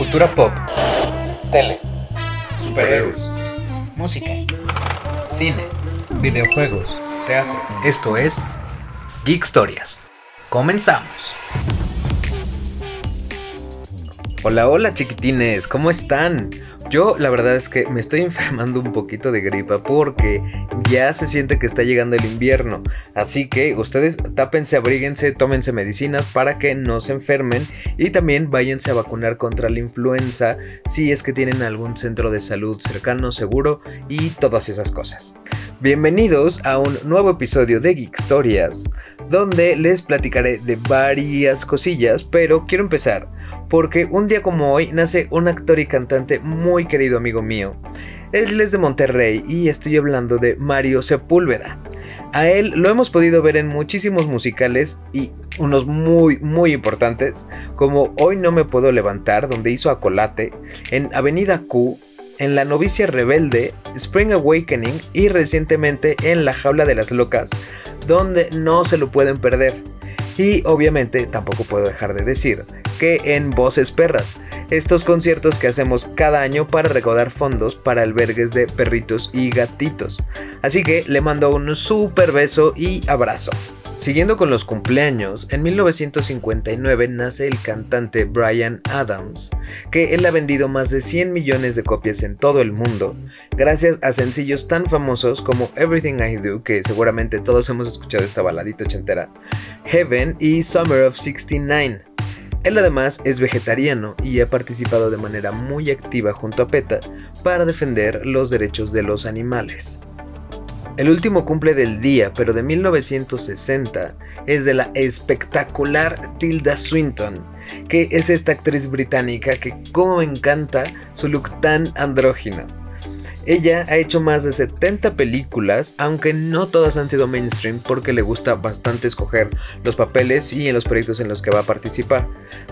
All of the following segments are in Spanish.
Cultura pop, Tele. superhéroes, música, cine, videojuegos, teatro. Esto es Geek Historias. Comenzamos. Hola, hola chiquitines, ¿cómo están? Yo la verdad es que me estoy enfermando un poquito de gripa porque ya se siente que está llegando el invierno. Así que ustedes tápense, abríguense, tómense medicinas para que no se enfermen y también váyanse a vacunar contra la influenza si es que tienen algún centro de salud cercano, seguro y todas esas cosas. Bienvenidos a un nuevo episodio de Geek Historias, donde les platicaré de varias cosillas, pero quiero empezar porque un día como hoy nace un actor y cantante muy querido amigo mío. Él es de Monterrey y estoy hablando de Mario Sepúlveda. A él lo hemos podido ver en muchísimos musicales y unos muy muy importantes, como Hoy no me puedo levantar, donde hizo Acolate, en Avenida Q, en La novicia rebelde, Spring Awakening y recientemente en La jaula de las locas, donde no se lo pueden perder. Y obviamente tampoco puedo dejar de decir que en Voces Perras, estos conciertos que hacemos cada año para recaudar fondos para albergues de perritos y gatitos. Así que le mando un super beso y abrazo. Siguiendo con los cumpleaños, en 1959 nace el cantante Brian Adams, que él ha vendido más de 100 millones de copias en todo el mundo, gracias a sencillos tan famosos como Everything I Do, que seguramente todos hemos escuchado esta baladita ochentera, Heaven y Summer of 69. Él además es vegetariano y ha participado de manera muy activa junto a PETA para defender los derechos de los animales. El último cumple del día, pero de 1960, es de la espectacular Tilda Swinton, que es esta actriz británica que como me encanta su look tan andrógino. Ella ha hecho más de 70 películas, aunque no todas han sido mainstream porque le gusta bastante escoger los papeles y en los proyectos en los que va a participar.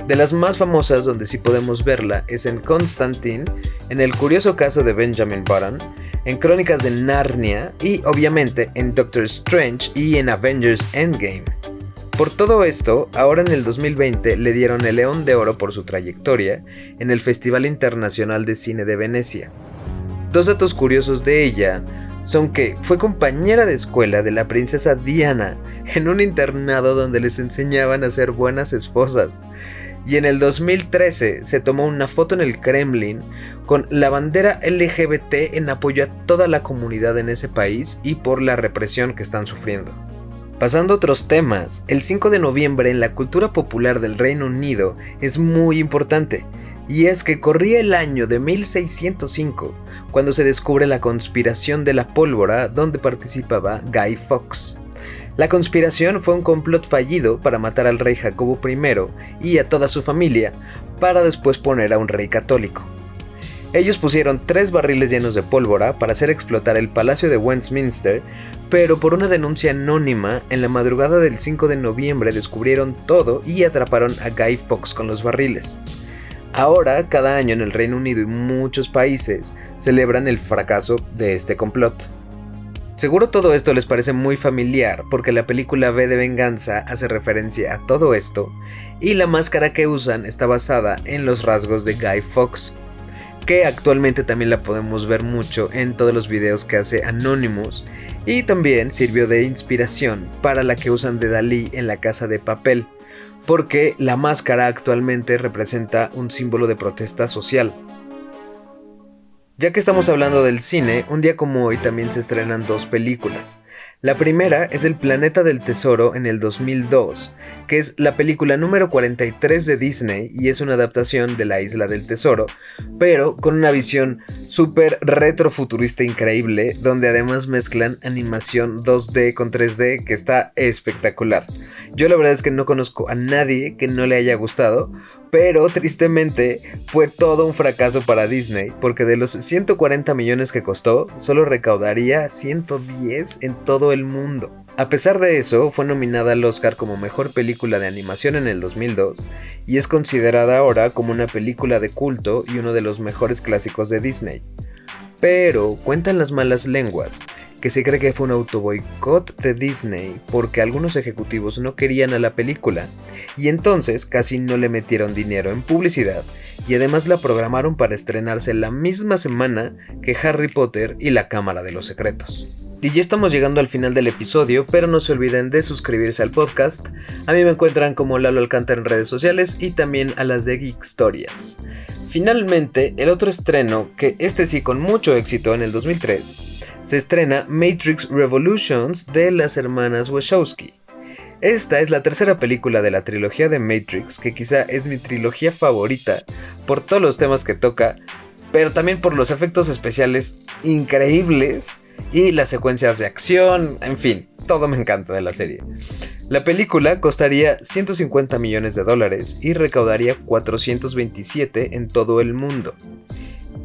De las más famosas donde sí podemos verla es en Constantine, en El curioso caso de Benjamin Button, en Crónicas de Narnia y obviamente en Doctor Strange y en Avengers Endgame. Por todo esto, ahora en el 2020 le dieron el León de Oro por su trayectoria en el Festival Internacional de Cine de Venecia. Dos datos curiosos de ella son que fue compañera de escuela de la princesa Diana en un internado donde les enseñaban a ser buenas esposas. Y en el 2013 se tomó una foto en el Kremlin con la bandera LGBT en apoyo a toda la comunidad en ese país y por la represión que están sufriendo. Pasando a otros temas, el 5 de noviembre en la cultura popular del Reino Unido es muy importante, y es que corría el año de 1605, cuando se descubre la conspiración de la pólvora donde participaba Guy Fawkes. La conspiración fue un complot fallido para matar al rey Jacobo I y a toda su familia, para después poner a un rey católico. Ellos pusieron tres barriles llenos de pólvora para hacer explotar el Palacio de Westminster, pero por una denuncia anónima, en la madrugada del 5 de noviembre descubrieron todo y atraparon a Guy Fawkes con los barriles. Ahora, cada año en el Reino Unido y muchos países celebran el fracaso de este complot. Seguro todo esto les parece muy familiar porque la película V de Venganza hace referencia a todo esto y la máscara que usan está basada en los rasgos de Guy Fawkes, que actualmente también la podemos ver mucho en todos los videos que hace Anonymous y también sirvió de inspiración para la que usan de Dalí en la casa de papel porque la máscara actualmente representa un símbolo de protesta social. Ya que estamos hablando del cine, un día como hoy también se estrenan dos películas. La primera es El Planeta del Tesoro en el 2002, que es la película número 43 de Disney y es una adaptación de La Isla del Tesoro, pero con una visión súper retrofuturista increíble, donde además mezclan animación 2D con 3D que está espectacular. Yo la verdad es que no conozco a nadie que no le haya gustado, pero tristemente fue todo un fracaso para Disney, porque de los 140 millones que costó, solo recaudaría 110 en el mundo. A pesar de eso, fue nominada al Oscar como Mejor Película de Animación en el 2002 y es considerada ahora como una película de culto y uno de los mejores clásicos de Disney. Pero cuentan las malas lenguas que se cree que fue un autoboicot de Disney porque algunos ejecutivos no querían a la película y entonces casi no le metieron dinero en publicidad y además la programaron para estrenarse la misma semana que Harry Potter y la Cámara de los Secretos. Y ya estamos llegando al final del episodio, pero no se olviden de suscribirse al podcast. A mí me encuentran como Lalo Alcántara en redes sociales y también a las de Geek Stories. Finalmente, el otro estreno, que este sí con mucho éxito en el 2003, se estrena Matrix Revolutions de las hermanas Wachowski. Esta es la tercera película de la trilogía de Matrix, que quizá es mi trilogía favorita por todos los temas que toca, pero también por los efectos especiales increíbles y las secuencias de acción, en fin, todo me encanta de la serie. La película costaría 150 millones de dólares y recaudaría 427 en todo el mundo.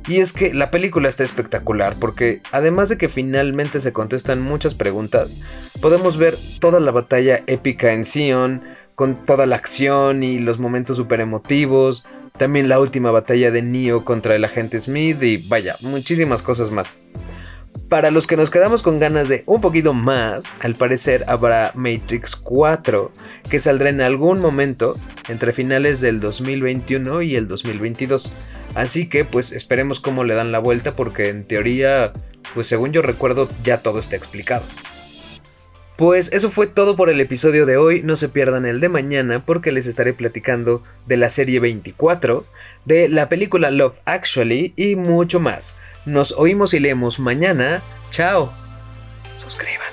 Y es que la película está espectacular porque además de que finalmente se contestan muchas preguntas, podemos ver toda la batalla épica en Sion, con toda la acción y los momentos super emotivos, también la última batalla de Neo contra el agente Smith y vaya, muchísimas cosas más. Para los que nos quedamos con ganas de un poquito más, al parecer habrá Matrix 4, que saldrá en algún momento entre finales del 2021 y el 2022. Así que pues esperemos cómo le dan la vuelta porque en teoría, pues según yo recuerdo, ya todo está explicado. Pues eso fue todo por el episodio de hoy, no se pierdan el de mañana porque les estaré platicando de la serie 24, de la película Love Actually y mucho más. Nos oímos y leemos mañana. Chao. Suscríbanse.